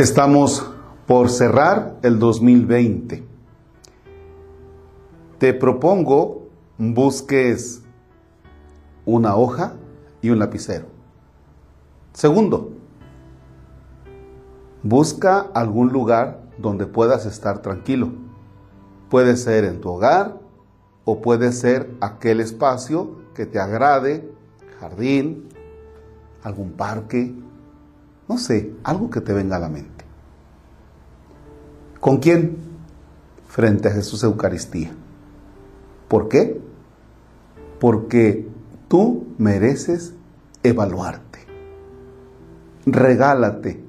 Estamos por cerrar el 2020. Te propongo busques una hoja y un lapicero. Segundo, busca algún lugar donde puedas estar tranquilo. Puede ser en tu hogar o puede ser aquel espacio que te agrade, jardín, algún parque, no sé, algo que te venga a la mente. ¿Con quién? Frente a Jesús Eucaristía. ¿Por qué? Porque tú mereces evaluarte. Regálate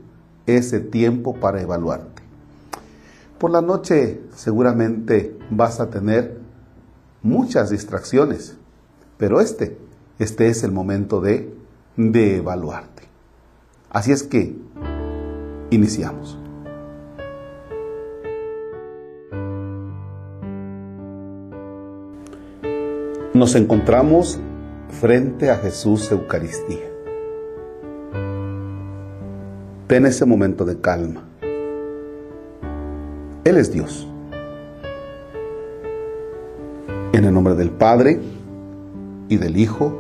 ese tiempo para evaluarte. Por la noche seguramente vas a tener muchas distracciones, pero este, este es el momento de, de evaluarte. Así es que iniciamos. Nos encontramos frente a Jesús Eucaristía. Ten ese momento de calma. Él es Dios. En el nombre del Padre y del Hijo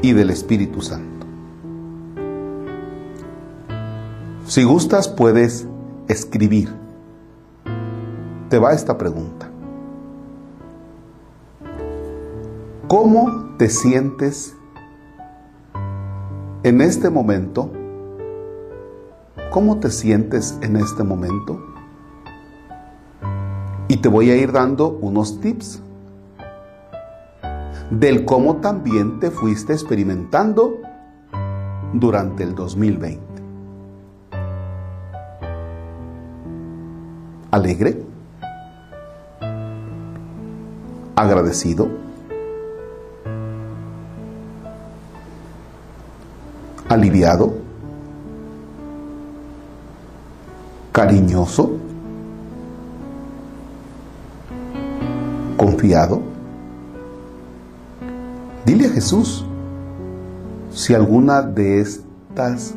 y del Espíritu Santo. Si gustas, puedes escribir. Te va esta pregunta. ¿Cómo te sientes en este momento? ¿Cómo te sientes en este momento? Y te voy a ir dando unos tips del cómo también te fuiste experimentando durante el 2020. Alegre, agradecido, aliviado, cariñoso, confiado. Dile a Jesús si alguna de estas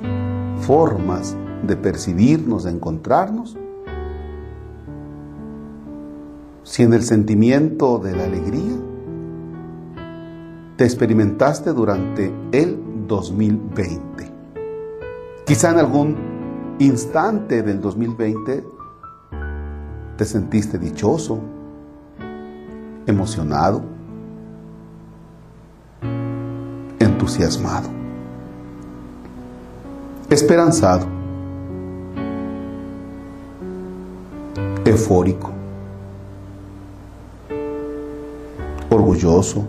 formas de percibirnos, de encontrarnos, si en el sentimiento de la alegría te experimentaste durante el 2020. Quizá en algún instante del 2020 te sentiste dichoso, emocionado, entusiasmado, esperanzado, eufórico orgulloso,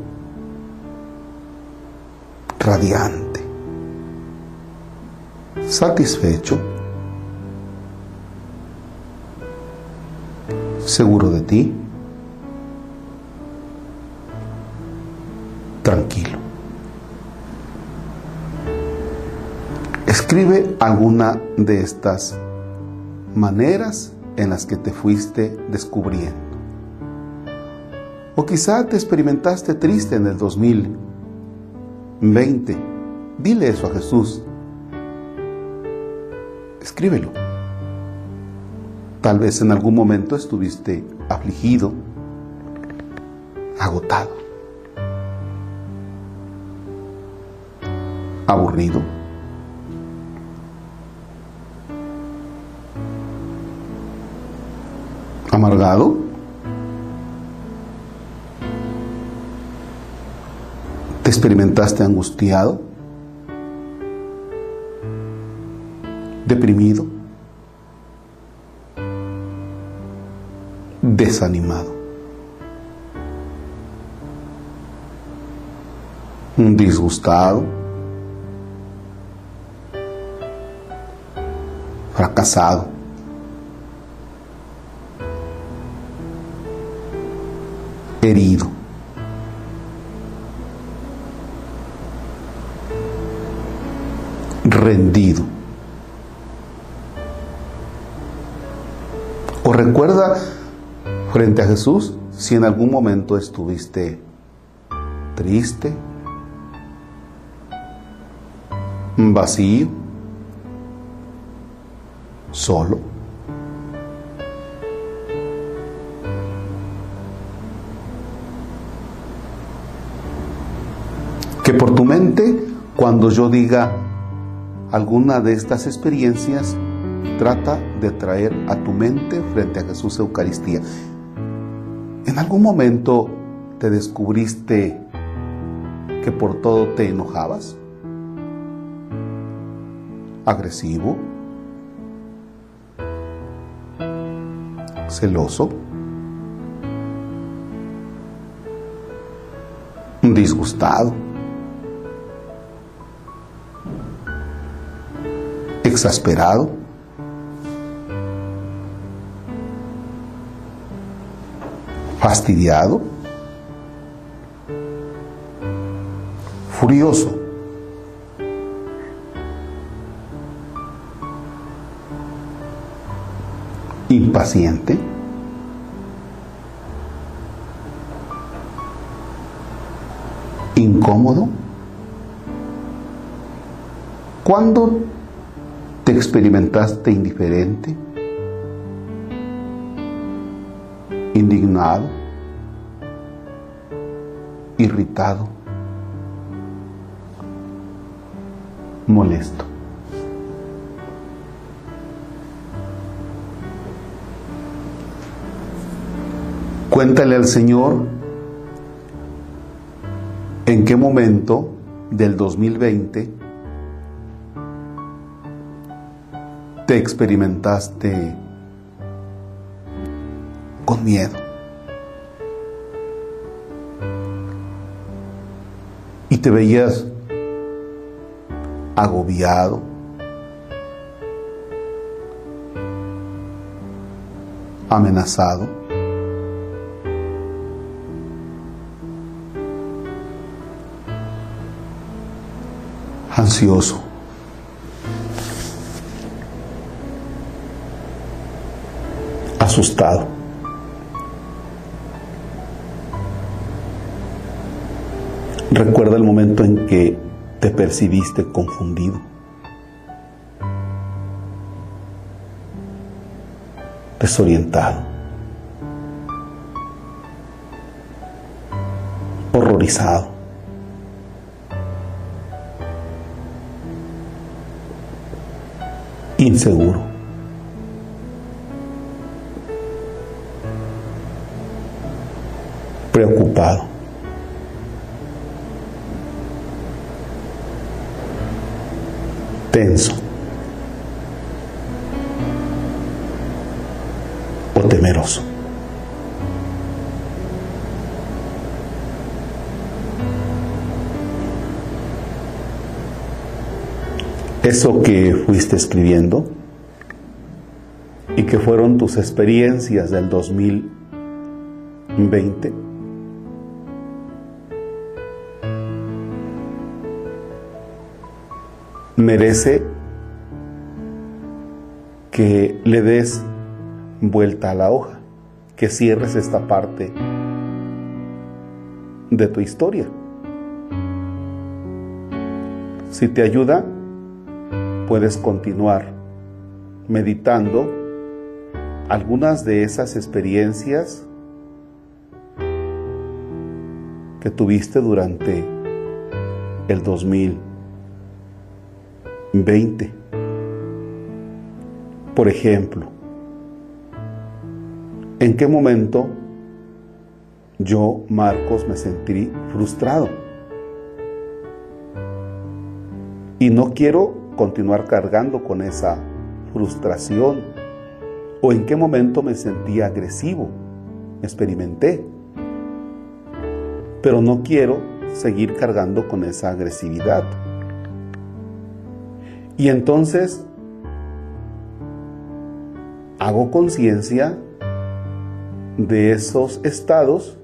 radiante, satisfecho, seguro de ti, tranquilo. Escribe alguna de estas maneras en las que te fuiste descubriendo. O quizá te experimentaste triste en el 2020. Dile eso a Jesús. Escríbelo. Tal vez en algún momento estuviste afligido, agotado, aburrido. amargado. ¿Te experimentaste angustiado? ¿Deprimido? ¿Desanimado? ¿Disgustado? ¿Fracasado? herido. Rendido. O recuerda frente a Jesús si en algún momento estuviste triste, vacío, solo. Que por tu mente, cuando yo diga alguna de estas experiencias, trata de traer a tu mente frente a Jesús Eucaristía. ¿En algún momento te descubriste que por todo te enojabas? ¿Agresivo? ¿Celoso? ¿Disgustado? ¿Exasperado? ¿Fastidiado? ¿Furioso? impaciente? ¿Incómodo? ¿Cuándo te experimentaste indiferente? ¿Indignado? ¿Irritado? ¿Molesto? Cuéntale al Señor en qué momento del 2020 te experimentaste con miedo. Y te veías agobiado, amenazado. ansioso. Asustado. Recuerda el momento en que te percibiste confundido. Desorientado. Horrorizado. inseguro. Preocupado. Tenso. O temeroso. eso que fuiste escribiendo y que fueron tus experiencias del 2020. Merece que le des vuelta a la hoja, que cierres esta parte de tu historia. Si te ayuda, puedes continuar meditando algunas de esas experiencias que tuviste durante el 2020. Por ejemplo, ¿en qué momento yo, Marcos, me sentí frustrado? Y no quiero continuar cargando con esa frustración? ¿O en qué momento me sentí agresivo? Experimenté. Pero no quiero seguir cargando con esa agresividad. Y entonces hago conciencia de esos estados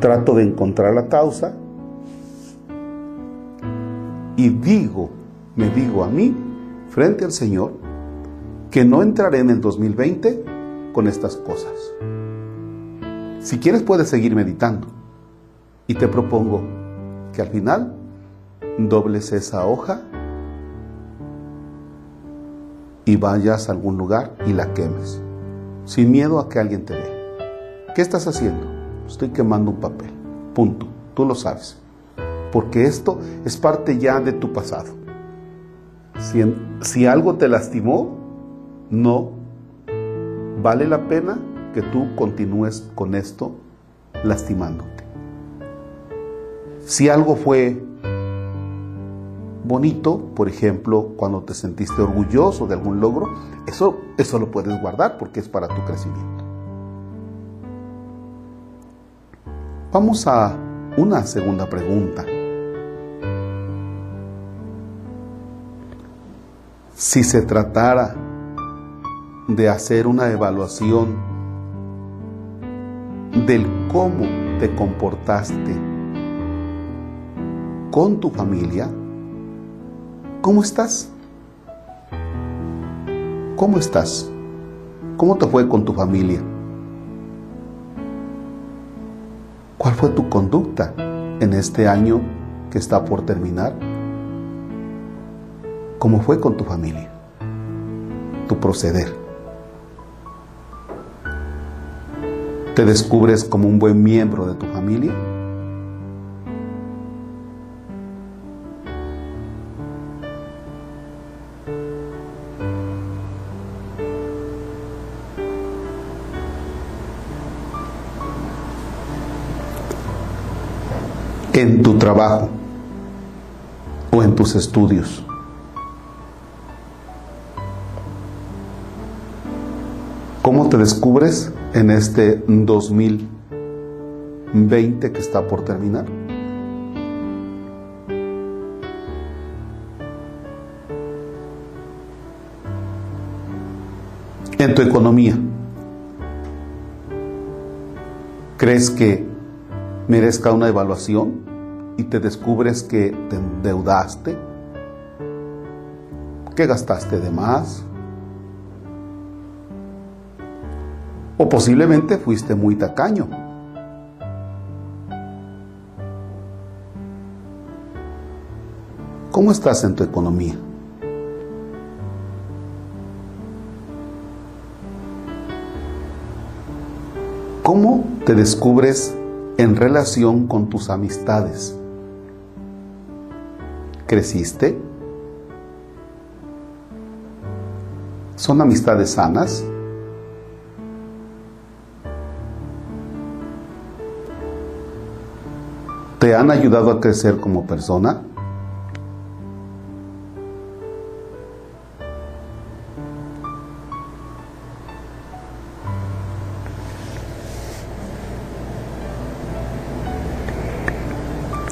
trato de encontrar la causa y digo, me digo a mí, frente al Señor, que no entraré en el 2020 con estas cosas. Si quieres puedes seguir meditando y te propongo que al final dobles esa hoja y vayas a algún lugar y la quemes, sin miedo a que alguien te vea. ¿Qué estás haciendo? Estoy quemando un papel. Punto. Tú lo sabes. Porque esto es parte ya de tu pasado. Si, algo te lastimó, no vale la pena que tú continúes con esto lastimándote. Si algo fue bonito, por ejemplo, cuando te sentiste orgulloso de algún logro, eso, eso lo puedes guardar porque es para tu crecimiento. Vamos a una segunda pregunta. Si se tratara de hacer una evaluación del cómo te comportaste con tu familia, ¿cómo estás? ¿Cómo estás? ¿Cómo te fue con tu familia? ¿Cuál fue tu conducta en este año que está por terminar? ¿Cómo fue con tu familia? Tu proceder. ¿Te descubres como un buen miembro de tu familia? En tu trabajo o en tus estudios. ¿Cómo te descubres en este 2020 que está por terminar? En tu economía. ¿Crees que merezca una evaluación? y te descubres que te endeudaste, que gastaste de más, o posiblemente fuiste muy tacaño. ¿Cómo estás en tu economía? ¿Cómo te descubres en relación con tus amistades? ¿Creciste? ¿Son amistades sanas? ¿Te han ayudado a crecer como persona?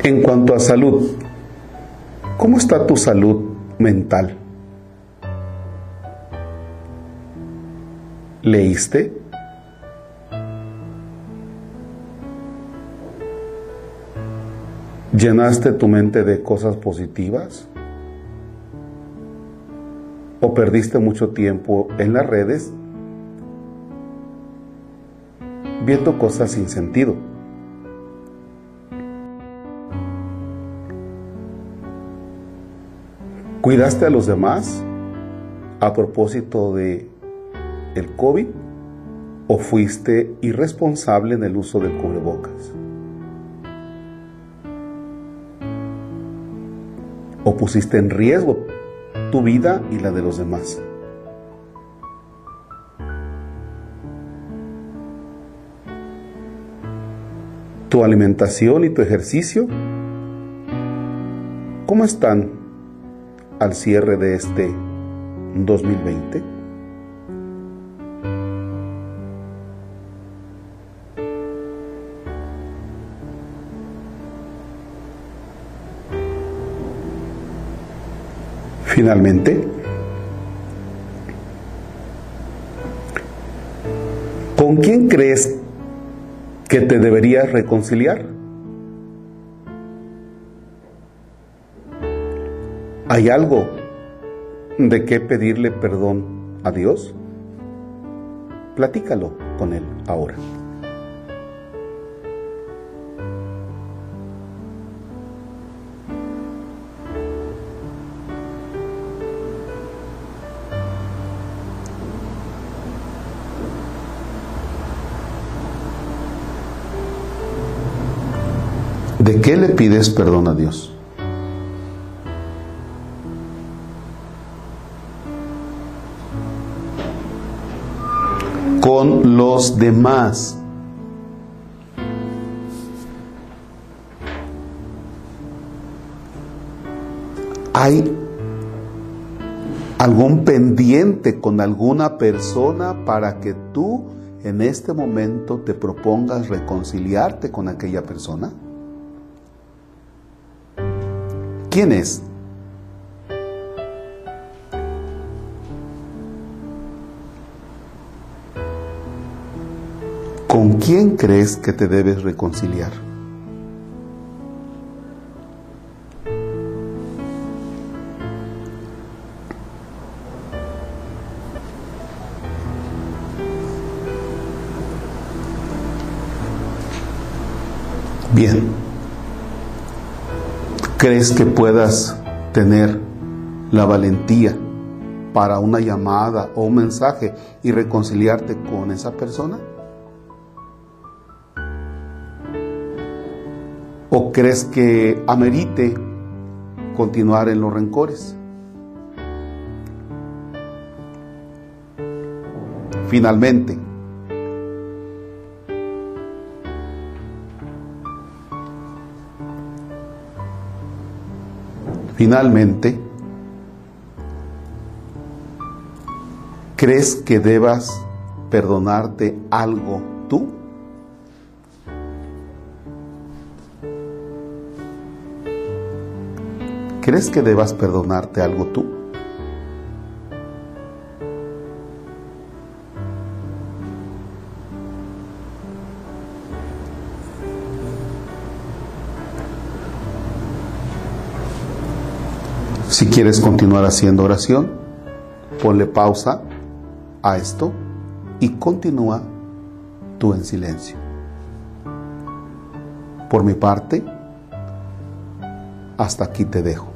En cuanto a salud, ¿Cómo está tu salud mental? ¿Leíste? ¿Llenaste tu mente de cosas positivas? ¿O perdiste mucho tiempo en las redes viendo cosas sin sentido? ¿Cuidaste a los demás a propósito de el COVID o fuiste irresponsable en el uso del cubrebocas? ¿O pusiste en riesgo tu vida y la de los demás? ¿Tu alimentación y tu ejercicio? ¿Cómo están al cierre de este 2020? Finalmente, ¿con quién crees que te deberías reconciliar? ¿Hay algo de qué pedirle perdón a Dios? Platícalo con Él ahora. ¿De qué le pides perdón a Dios? Con los demás. ¿Hay algún pendiente con alguna persona para que tú en este momento te propongas reconciliarte con aquella persona? ¿Quién es? ¿Con quién crees que te debes reconciliar? Bien. ¿Crees que puedas tener la valentía para una llamada o un mensaje y reconciliarte con esa persona? Crees que amerite continuar en los rencores? Finalmente, Finalmente, ¿crees que debas perdonarte algo tú? ¿Crees que debas perdonarte algo tú? Si quieres continuar haciendo oración, ponle pausa a esto y continúa tú en silencio. Por mi parte, hasta aquí te dejo.